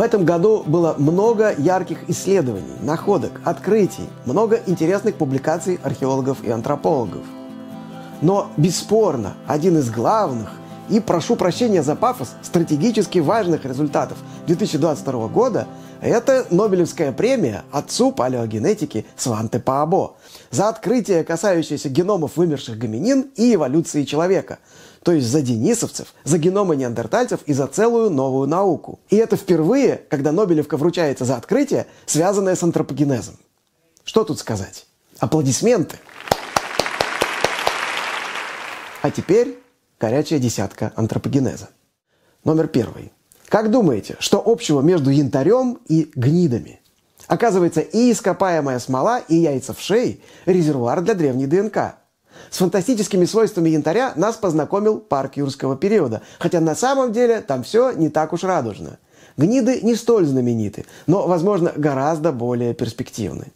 В этом году было много ярких исследований, находок, открытий, много интересных публикаций археологов и антропологов. Но бесспорно, один из главных и, прошу прощения за пафос, стратегически важных результатов 2022 года – это Нобелевская премия отцу палеогенетики Сванте Паабо за открытие, касающееся геномов вымерших гоминин и эволюции человека – то есть за денисовцев, за геномы неандертальцев и за целую новую науку. И это впервые, когда Нобелевка вручается за открытие, связанное с антропогенезом. Что тут сказать? Аплодисменты! А теперь горячая десятка антропогенеза. Номер первый. Как думаете, что общего между янтарем и гнидами? Оказывается, и ископаемая смола, и яйца в шее – резервуар для древней ДНК – с фантастическими свойствами янтаря нас познакомил парк юрского периода, хотя на самом деле там все не так уж радужно. Гниды не столь знамениты, но, возможно, гораздо более перспективны.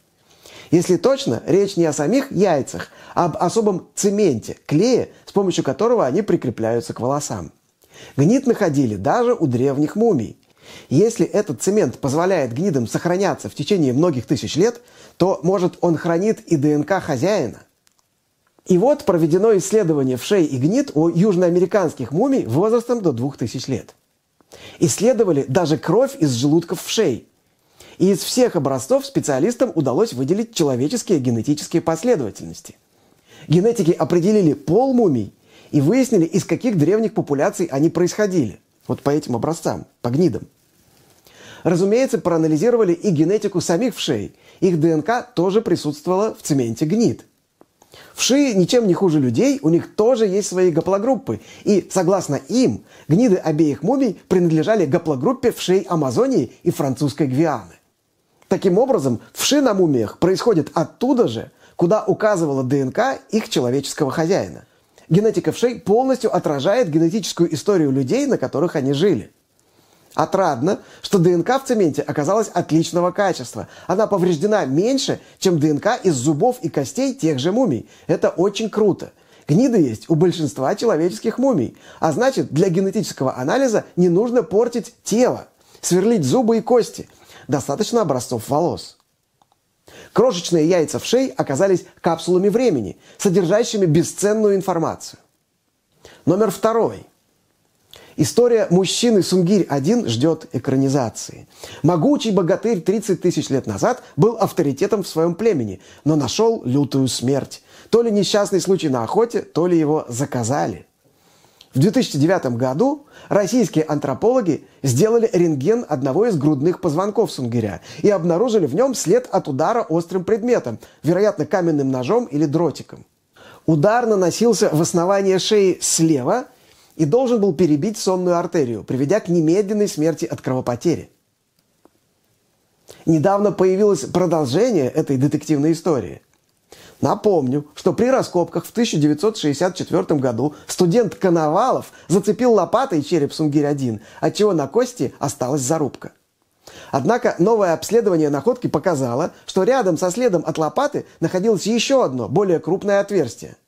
Если точно, речь не о самих яйцах, а об особом цементе, клее, с помощью которого они прикрепляются к волосам. Гнид находили даже у древних мумий. Если этот цемент позволяет гнидам сохраняться в течение многих тысяч лет, то, может, он хранит и ДНК хозяина – и вот проведено исследование в шее и гнит у южноамериканских мумий возрастом до 2000 лет. Исследовали даже кровь из желудков в шее. И из всех образцов специалистам удалось выделить человеческие генетические последовательности. Генетики определили пол мумий и выяснили, из каких древних популяций они происходили. Вот по этим образцам, по гнидам. Разумеется, проанализировали и генетику самих вшей. Их ДНК тоже присутствовала в цементе гнид – Вши ничем не хуже людей, у них тоже есть свои гаплогруппы. И, согласно им, гниды обеих мумий принадлежали гаплогруппе вшей Амазонии и французской Гвианы. Таким образом, вши на мумиях происходят оттуда же, куда указывала ДНК их человеческого хозяина. Генетика вшей полностью отражает генетическую историю людей, на которых они жили – Отрадно, что ДНК в цементе оказалась отличного качества. Она повреждена меньше, чем ДНК из зубов и костей тех же мумий. Это очень круто. Гниды есть у большинства человеческих мумий. А значит, для генетического анализа не нужно портить тело, сверлить зубы и кости. Достаточно образцов волос. Крошечные яйца в шее оказались капсулами времени, содержащими бесценную информацию. Номер второй – История мужчины Сунгирь-1 ждет экранизации. Могучий богатырь 30 тысяч лет назад был авторитетом в своем племени, но нашел лютую смерть. То ли несчастный случай на охоте, то ли его заказали. В 2009 году российские антропологи сделали рентген одного из грудных позвонков Сунгиря и обнаружили в нем след от удара острым предметом, вероятно, каменным ножом или дротиком. Удар наносился в основание шеи слева – и должен был перебить сонную артерию, приведя к немедленной смерти от кровопотери. Недавно появилось продолжение этой детективной истории. Напомню, что при раскопках в 1964 году студент Коновалов зацепил лопатой череп Сунгирь-1, отчего на кости осталась зарубка. Однако новое обследование находки показало, что рядом со следом от лопаты находилось еще одно, более крупное отверстие –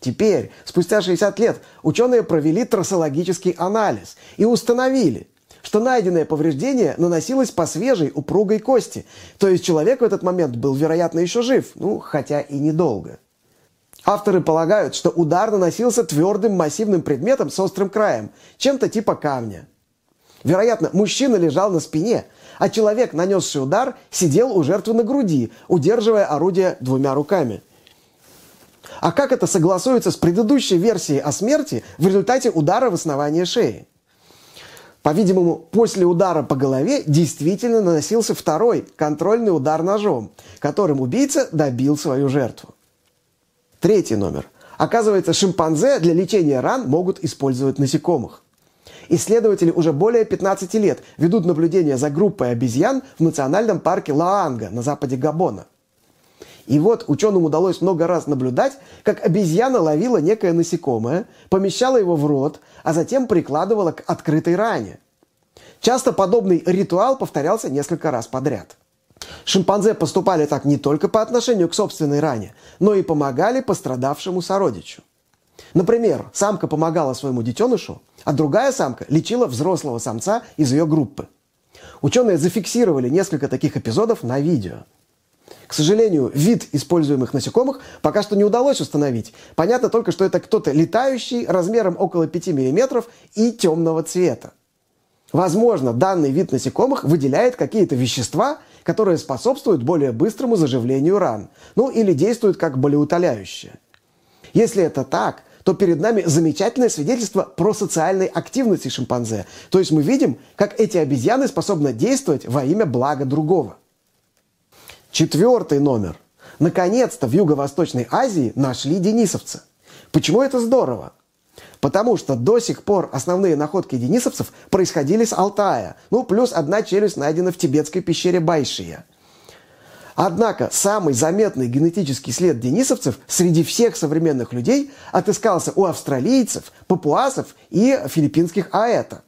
Теперь, спустя 60 лет, ученые провели трассологический анализ и установили, что найденное повреждение наносилось по свежей упругой кости. То есть человек в этот момент был, вероятно, еще жив, ну, хотя и недолго. Авторы полагают, что удар наносился твердым массивным предметом с острым краем, чем-то типа камня. Вероятно, мужчина лежал на спине, а человек, нанесший удар, сидел у жертвы на груди, удерживая орудие двумя руками – а как это согласуется с предыдущей версией о смерти в результате удара в основание шеи? По-видимому, после удара по голове действительно наносился второй контрольный удар ножом, которым убийца добил свою жертву. Третий номер. Оказывается, шимпанзе для лечения ран могут использовать насекомых. Исследователи уже более 15 лет ведут наблюдения за группой обезьян в национальном парке Лаанга на западе Габона – и вот ученым удалось много раз наблюдать, как обезьяна ловила некое насекомое, помещала его в рот, а затем прикладывала к открытой ране. Часто подобный ритуал повторялся несколько раз подряд. Шимпанзе поступали так не только по отношению к собственной ране, но и помогали пострадавшему сородичу. Например, самка помогала своему детенышу, а другая самка лечила взрослого самца из ее группы. Ученые зафиксировали несколько таких эпизодов на видео. К сожалению, вид используемых насекомых пока что не удалось установить. Понятно только, что это кто-то летающий размером около 5 мм и темного цвета. Возможно, данный вид насекомых выделяет какие-то вещества, которые способствуют более быстрому заживлению ран, ну или действуют как болеутоляющие. Если это так, то перед нами замечательное свидетельство про социальной активности шимпанзе. То есть мы видим, как эти обезьяны способны действовать во имя блага другого. Четвертый номер. Наконец-то в Юго-Восточной Азии нашли денисовца. Почему это здорово? Потому что до сих пор основные находки денисовцев происходили с Алтая. Ну, плюс одна челюсть найдена в тибетской пещере Байшия – Однако самый заметный генетический след денисовцев среди всех современных людей отыскался у австралийцев, папуасов и филиппинских аэта.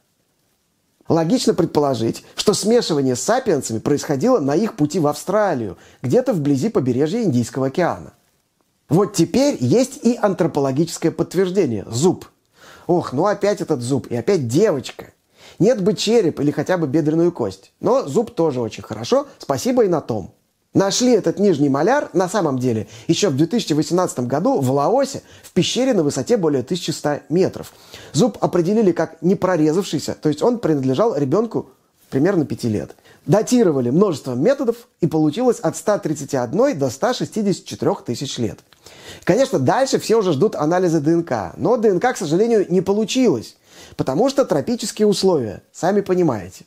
Логично предположить, что смешивание с сапиенсами происходило на их пути в Австралию, где-то вблизи побережья Индийского океана. Вот теперь есть и антропологическое подтверждение – зуб. Ох, ну опять этот зуб, и опять девочка. Нет бы череп или хотя бы бедренную кость. Но зуб тоже очень хорошо, спасибо и на том – Нашли этот нижний маляр на самом деле еще в 2018 году в Лаосе в пещере на высоте более 1100 метров. Зуб определили как непрорезавшийся, то есть он принадлежал ребенку примерно 5 лет. Датировали множеством методов и получилось от 131 до 164 тысяч лет. Конечно, дальше все уже ждут анализа ДНК, но ДНК, к сожалению, не получилось, потому что тропические условия, сами понимаете.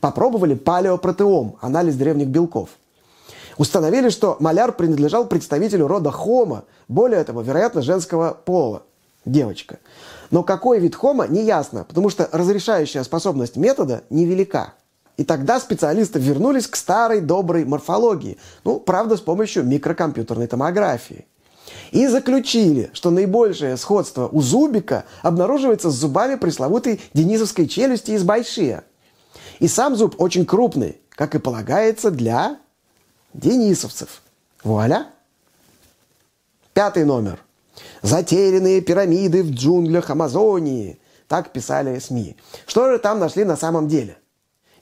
Попробовали палеопротеом, анализ древних белков – Установили, что маляр принадлежал представителю рода Хома, более того, вероятно, женского пола, девочка. Но какой вид Хома, не ясно, потому что разрешающая способность метода невелика. И тогда специалисты вернулись к старой доброй морфологии, ну, правда, с помощью микрокомпьютерной томографии. И заключили, что наибольшее сходство у зубика обнаруживается с зубами пресловутой денисовской челюсти из Байшия. И сам зуб очень крупный, как и полагается для денисовцев. Вуаля! Пятый номер. Затерянные пирамиды в джунглях Амазонии. Так писали СМИ. Что же там нашли на самом деле?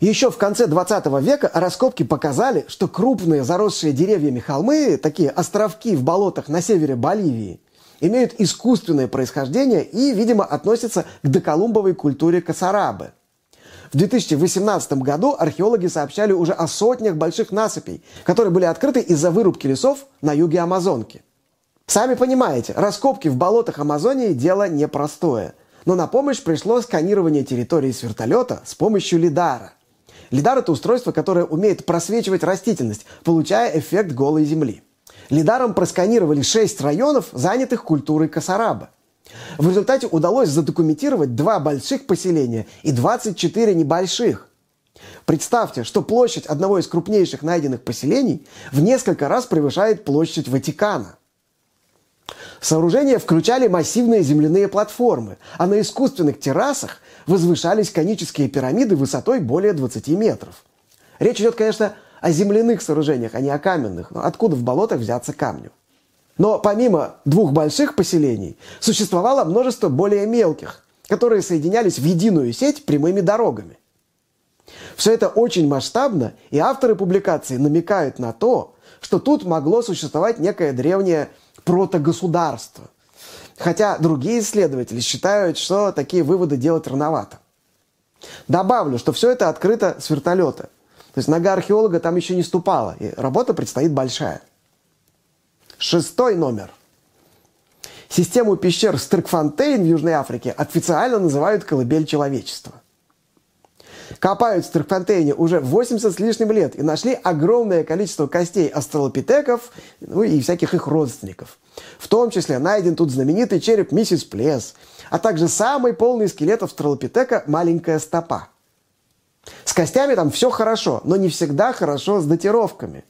Еще в конце 20 века раскопки показали, что крупные заросшие деревьями холмы, такие островки в болотах на севере Боливии, имеют искусственное происхождение и, видимо, относятся к доколумбовой культуре Касарабы – в 2018 году археологи сообщали уже о сотнях больших насыпей, которые были открыты из-за вырубки лесов на юге Амазонки. Сами понимаете, раскопки в болотах Амазонии – дело непростое. Но на помощь пришло сканирование территории с вертолета с помощью лидара. Лидар – это устройство, которое умеет просвечивать растительность, получая эффект голой земли. Лидаром просканировали шесть районов, занятых культурой Касараба – в результате удалось задокументировать два больших поселения и 24 небольших. Представьте, что площадь одного из крупнейших найденных поселений в несколько раз превышает площадь Ватикана. Сооружения включали массивные земляные платформы, а на искусственных террасах возвышались конические пирамиды высотой более 20 метров. Речь идет, конечно, о земляных сооружениях, а не о каменных. Но откуда в болотах взяться камню? Но помимо двух больших поселений существовало множество более мелких, которые соединялись в единую сеть прямыми дорогами. Все это очень масштабно, и авторы публикации намекают на то, что тут могло существовать некое древнее протогосударство. Хотя другие исследователи считают, что такие выводы делать рановато. Добавлю, что все это открыто с вертолета. То есть нога археолога там еще не ступала, и работа предстоит большая. Шестой номер. Систему пещер Стрикфонтейн в Южной Африке официально называют колыбель человечества. Копают в Стрикфонтейне уже 80 с лишним лет и нашли огромное количество костей астралопитеков ну и всяких их родственников. В том числе найден тут знаменитый череп миссис Плес, а также самый полный скелет австралопитека «Маленькая стопа». С костями там все хорошо, но не всегда хорошо с датировками.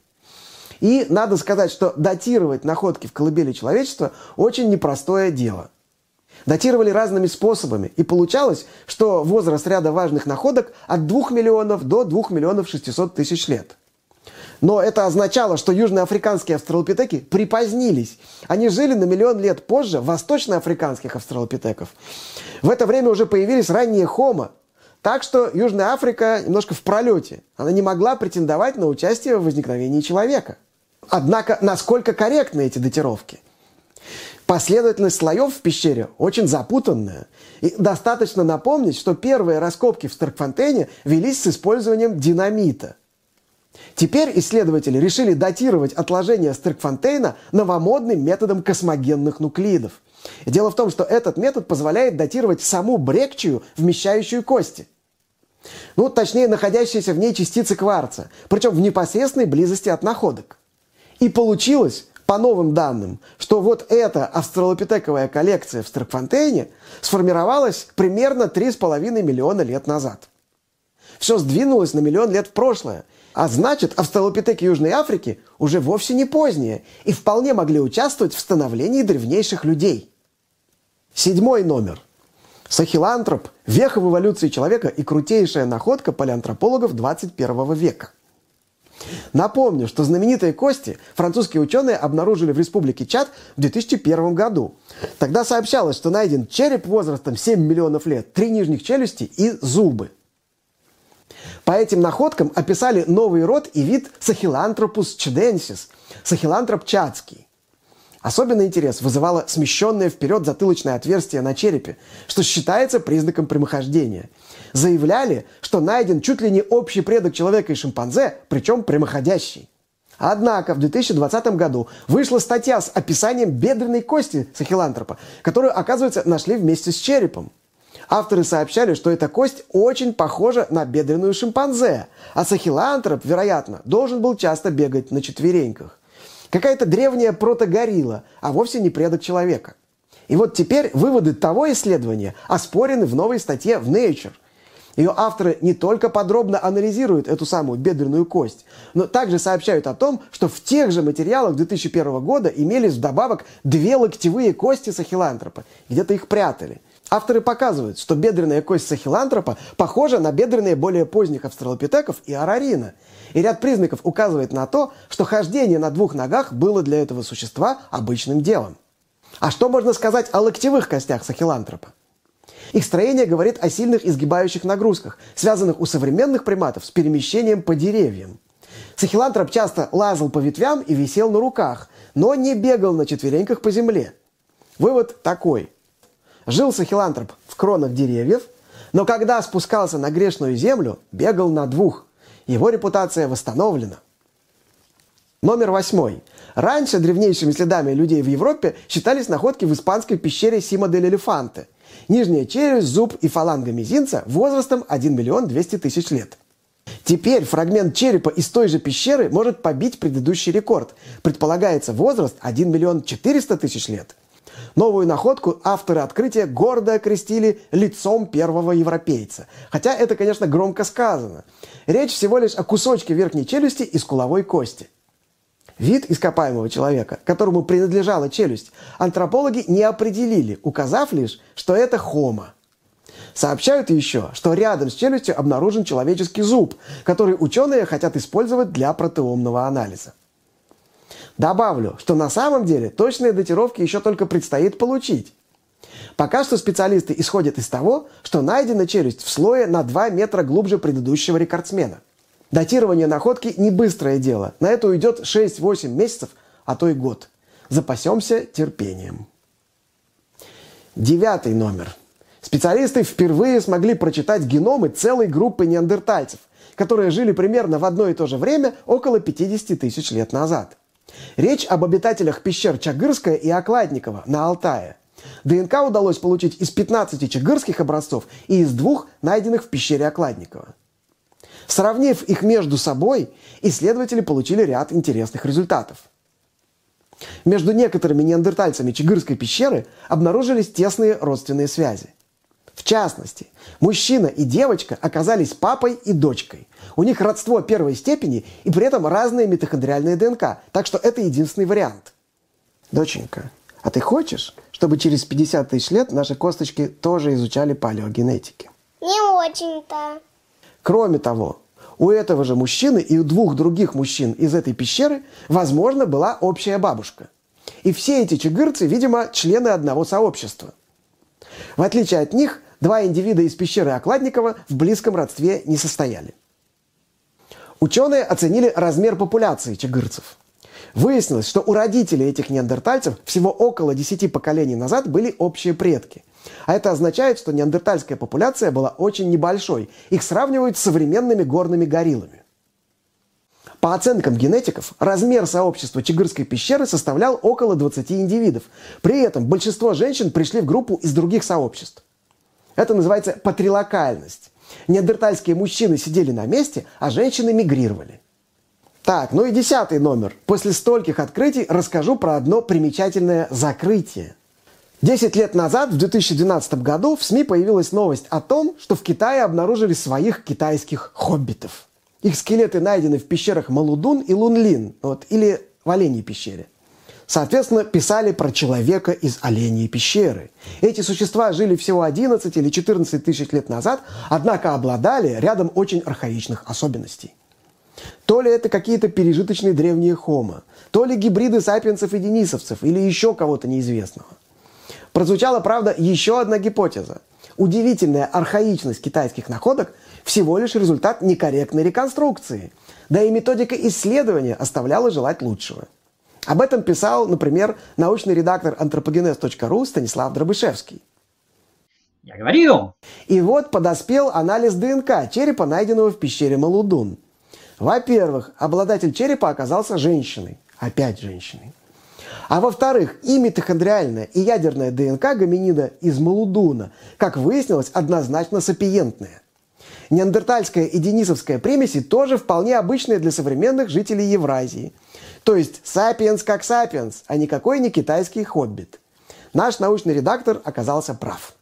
И надо сказать, что датировать находки в колыбели человечества очень непростое дело. Датировали разными способами, и получалось, что возраст ряда важных находок от 2 миллионов до 2 миллионов 600 тысяч лет. Но это означало, что южноафриканские австралопитеки припозднились. Они жили на миллион лет позже восточноафриканских австралопитеков. В это время уже появились ранние хомо, Так что Южная Африка немножко в пролете. Она не могла претендовать на участие в возникновении человека. Однако, насколько корректны эти датировки? Последовательность слоев в пещере очень запутанная. И достаточно напомнить, что первые раскопки в Старкфонтейне велись с использованием динамита. Теперь исследователи решили датировать отложения Стеркфонтейна новомодным методом космогенных нуклидов. дело в том, что этот метод позволяет датировать саму брекчию, вмещающую кости. Ну, точнее, находящиеся в ней частицы кварца, причем в непосредственной близости от находок. И получилось, по новым данным, что вот эта австралопитековая коллекция в Стеркфонтейне сформировалась примерно 3,5 миллиона лет назад. Все сдвинулось на миллион лет в прошлое, а значит, австралопитеки Южной Африки уже вовсе не поздние и вполне могли участвовать в становлении древнейших людей. Седьмой номер. Сахилантроп – веха в эволюции человека и крутейшая находка палеантропологов 21 века. Напомню, что знаменитые кости французские ученые обнаружили в республике Чад в 2001 году. Тогда сообщалось, что найден череп возрастом 7 миллионов лет, три нижних челюсти и зубы – по этим находкам описали новый род и вид Сахилантропус чаденсис, Сахилантроп чадский. Особенный интерес вызывало смещенное вперед затылочное отверстие на черепе, что считается признаком прямохождения. Заявляли, что найден чуть ли не общий предок человека и шимпанзе, причем прямоходящий. Однако в 2020 году вышла статья с описанием бедренной кости сахилантропа, которую, оказывается, нашли вместе с черепом. Авторы сообщали, что эта кость очень похожа на бедренную шимпанзе, а сахилантроп, вероятно, должен был часто бегать на четвереньках. Какая-то древняя протогорилла, а вовсе не предок человека. И вот теперь выводы того исследования оспорены в новой статье в Nature. Ее авторы не только подробно анализируют эту самую бедренную кость, но также сообщают о том, что в тех же материалах 2001 года имелись вдобавок две локтевые кости сахилантропа. Где-то их прятали – Авторы показывают, что бедренная кость сахилантропа похожа на бедренные более поздних австралопитеков и арарина. И ряд признаков указывает на то, что хождение на двух ногах было для этого существа обычным делом. А что можно сказать о локтевых костях сахилантропа? Их строение говорит о сильных изгибающих нагрузках, связанных у современных приматов с перемещением по деревьям. Сахилантроп часто лазал по ветвям и висел на руках, но не бегал на четвереньках по земле. Вывод такой – Жил сахилантроп в кронах деревьев, но когда спускался на грешную землю, бегал на двух. Его репутация восстановлена. Номер восьмой. Раньше древнейшими следами людей в Европе считались находки в испанской пещере Сима дель Элефанте. Нижняя челюсть, зуб и фаланга мизинца возрастом 1 миллион 200 тысяч лет. Теперь фрагмент черепа из той же пещеры может побить предыдущий рекорд. Предполагается возраст 1 миллион 400 тысяч лет. Новую находку авторы открытия гордо окрестили лицом первого европейца. Хотя это, конечно, громко сказано. Речь всего лишь о кусочке верхней челюсти и скуловой кости. Вид ископаемого человека, которому принадлежала челюсть, антропологи не определили, указав лишь, что это хома. Сообщают еще, что рядом с челюстью обнаружен человеческий зуб, который ученые хотят использовать для протеомного анализа. Добавлю, что на самом деле точные датировки еще только предстоит получить. Пока что специалисты исходят из того, что найдена челюсть в слое на 2 метра глубже предыдущего рекордсмена. Датирование находки не быстрое дело. На это уйдет 6-8 месяцев, а то и год. Запасемся терпением. Девятый номер. Специалисты впервые смогли прочитать геномы целой группы неандертальцев, которые жили примерно в одно и то же время около 50 тысяч лет назад. Речь об обитателях пещер Чагырская и Окладникова на Алтае. ДНК удалось получить из 15 чагырских образцов и из двух, найденных в пещере Окладникова. Сравнив их между собой, исследователи получили ряд интересных результатов. Между некоторыми неандертальцами Чигырской пещеры обнаружились тесные родственные связи. В частности, мужчина и девочка оказались папой и дочкой. У них родство первой степени и при этом разные митохондриальные ДНК, так что это единственный вариант. Доченька, а ты хочешь, чтобы через 50 тысяч лет наши косточки тоже изучали палеогенетики? Не очень-то. Кроме того, у этого же мужчины и у двух других мужчин из этой пещеры, возможно, была общая бабушка. И все эти чигырцы, видимо, члены одного сообщества. В отличие от них, Два индивида из пещеры Окладникова в близком родстве не состояли. Ученые оценили размер популяции чигырцев. Выяснилось, что у родителей этих неандертальцев всего около 10 поколений назад были общие предки. А это означает, что неандертальская популяция была очень небольшой. Их сравнивают с современными горными гориллами. По оценкам генетиков, размер сообщества Чигырской пещеры составлял около 20 индивидов. При этом большинство женщин пришли в группу из других сообществ. Это называется патрилокальность. Неандертальские мужчины сидели на месте, а женщины мигрировали. Так, ну и десятый номер. После стольких открытий расскажу про одно примечательное закрытие. Десять лет назад, в 2012 году, в СМИ появилась новость о том, что в Китае обнаружили своих китайских хоббитов. Их скелеты найдены в пещерах Малудун и Лунлин, вот, или в Оленьей пещере. Соответственно, писали про человека из Оленьей пещеры. Эти существа жили всего 11 или 14 тысяч лет назад, однако обладали рядом очень архаичных особенностей. То ли это какие-то пережиточные древние хомо, то ли гибриды сапиенсов и денисовцев, или еще кого-то неизвестного. Прозвучала, правда, еще одна гипотеза. Удивительная архаичность китайских находок всего лишь результат некорректной реконструкции. Да и методика исследования оставляла желать лучшего. Об этом писал, например, научный редактор антропогенез.ру Станислав Дробышевский. Я говорил. И вот подоспел анализ ДНК черепа, найденного в пещере Малудун. Во-первых, обладатель черепа оказался женщиной. Опять женщиной. А во-вторых, и митохондриальная, и ядерная ДНК гоминида из Малудуна, как выяснилось, однозначно сапиентная. Неандертальская и денисовская примеси тоже вполне обычные для современных жителей Евразии. То есть сапиенс как сапиенс, а никакой не китайский хоббит. Наш научный редактор оказался прав.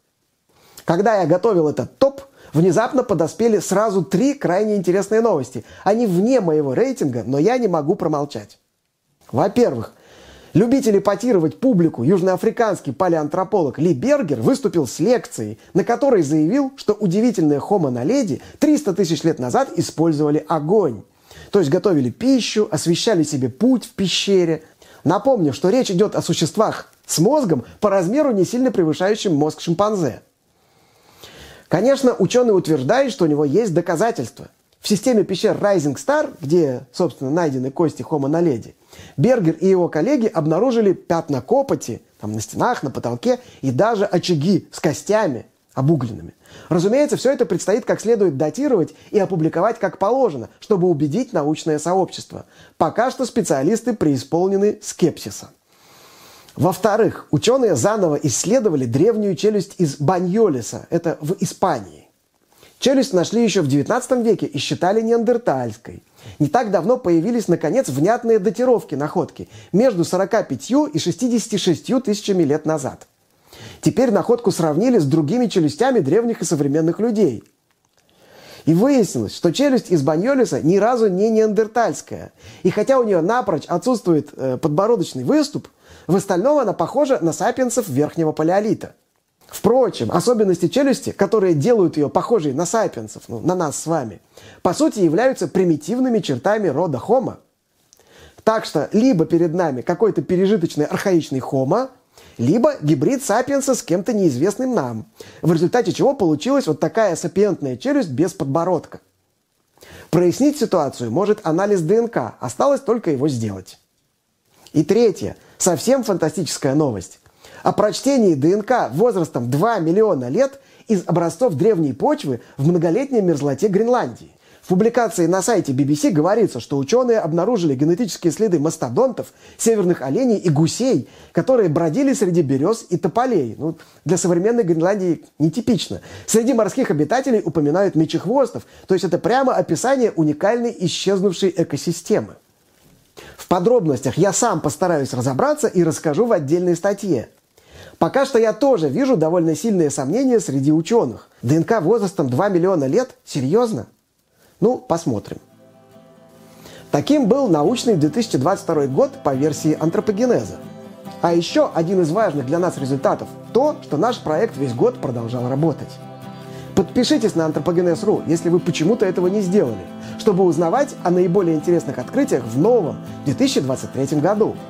Когда я готовил этот топ, внезапно подоспели сразу три крайне интересные новости. Они вне моего рейтинга, но я не могу промолчать. Во-первых, Любитель эпатировать публику южноафриканский палеантрополог Ли Бергер выступил с лекцией, на которой заявил, что удивительные хомо на леди 300 тысяч лет назад использовали огонь. То есть готовили пищу, освещали себе путь в пещере. Напомню, что речь идет о существах с мозгом по размеру не сильно превышающим мозг шимпанзе. Конечно, ученый утверждает, что у него есть доказательства – в системе пещер Rising Star, где, собственно, найдены кости Homo naledi, Бергер и его коллеги обнаружили пятна копоти там, на стенах, на потолке и даже очаги с костями обугленными. Разумеется, все это предстоит как следует датировать и опубликовать как положено, чтобы убедить научное сообщество. Пока что специалисты преисполнены скепсиса. Во-вторых, ученые заново исследовали древнюю челюсть из Баньолиса, это в Испании. Челюсть нашли еще в 19 веке и считали неандертальской. Не так давно появились, наконец, внятные датировки находки между 45 и 66 тысячами лет назад. Теперь находку сравнили с другими челюстями древних и современных людей. И выяснилось, что челюсть из Баньолиса ни разу не неандертальская. И хотя у нее напрочь отсутствует э, подбородочный выступ, в остальном она похожа на сапиенсов верхнего палеолита – Впрочем, особенности челюсти, которые делают ее похожей на сапиенсов, ну, на нас с вами, по сути являются примитивными чертами рода Homo. Так что либо перед нами какой-то пережиточный архаичный Homo, либо гибрид сапиенса с кем-то неизвестным нам, в результате чего получилась вот такая сапиентная челюсть без подбородка. Прояснить ситуацию может анализ ДНК, осталось только его сделать. И третье, совсем фантастическая новость. О прочтении ДНК возрастом 2 миллиона лет из образцов древней почвы в многолетней мерзлоте Гренландии. В публикации на сайте BBC говорится, что ученые обнаружили генетические следы мастодонтов, северных оленей и гусей, которые бродили среди берез и тополей. Ну, для современной Гренландии нетипично. Среди морских обитателей упоминают мечехвостов, то есть это прямо описание уникальной исчезнувшей экосистемы. В подробностях я сам постараюсь разобраться и расскажу в отдельной статье. Пока что я тоже вижу довольно сильные сомнения среди ученых. ДНК возрастом 2 миллиона лет? Серьезно? Ну, посмотрим. Таким был научный 2022 год по версии антропогенеза. А еще один из важных для нас результатов – то, что наш проект весь год продолжал работать. Подпишитесь на антропогенез.ру, если вы почему-то этого не сделали, чтобы узнавать о наиболее интересных открытиях в новом 2023 году –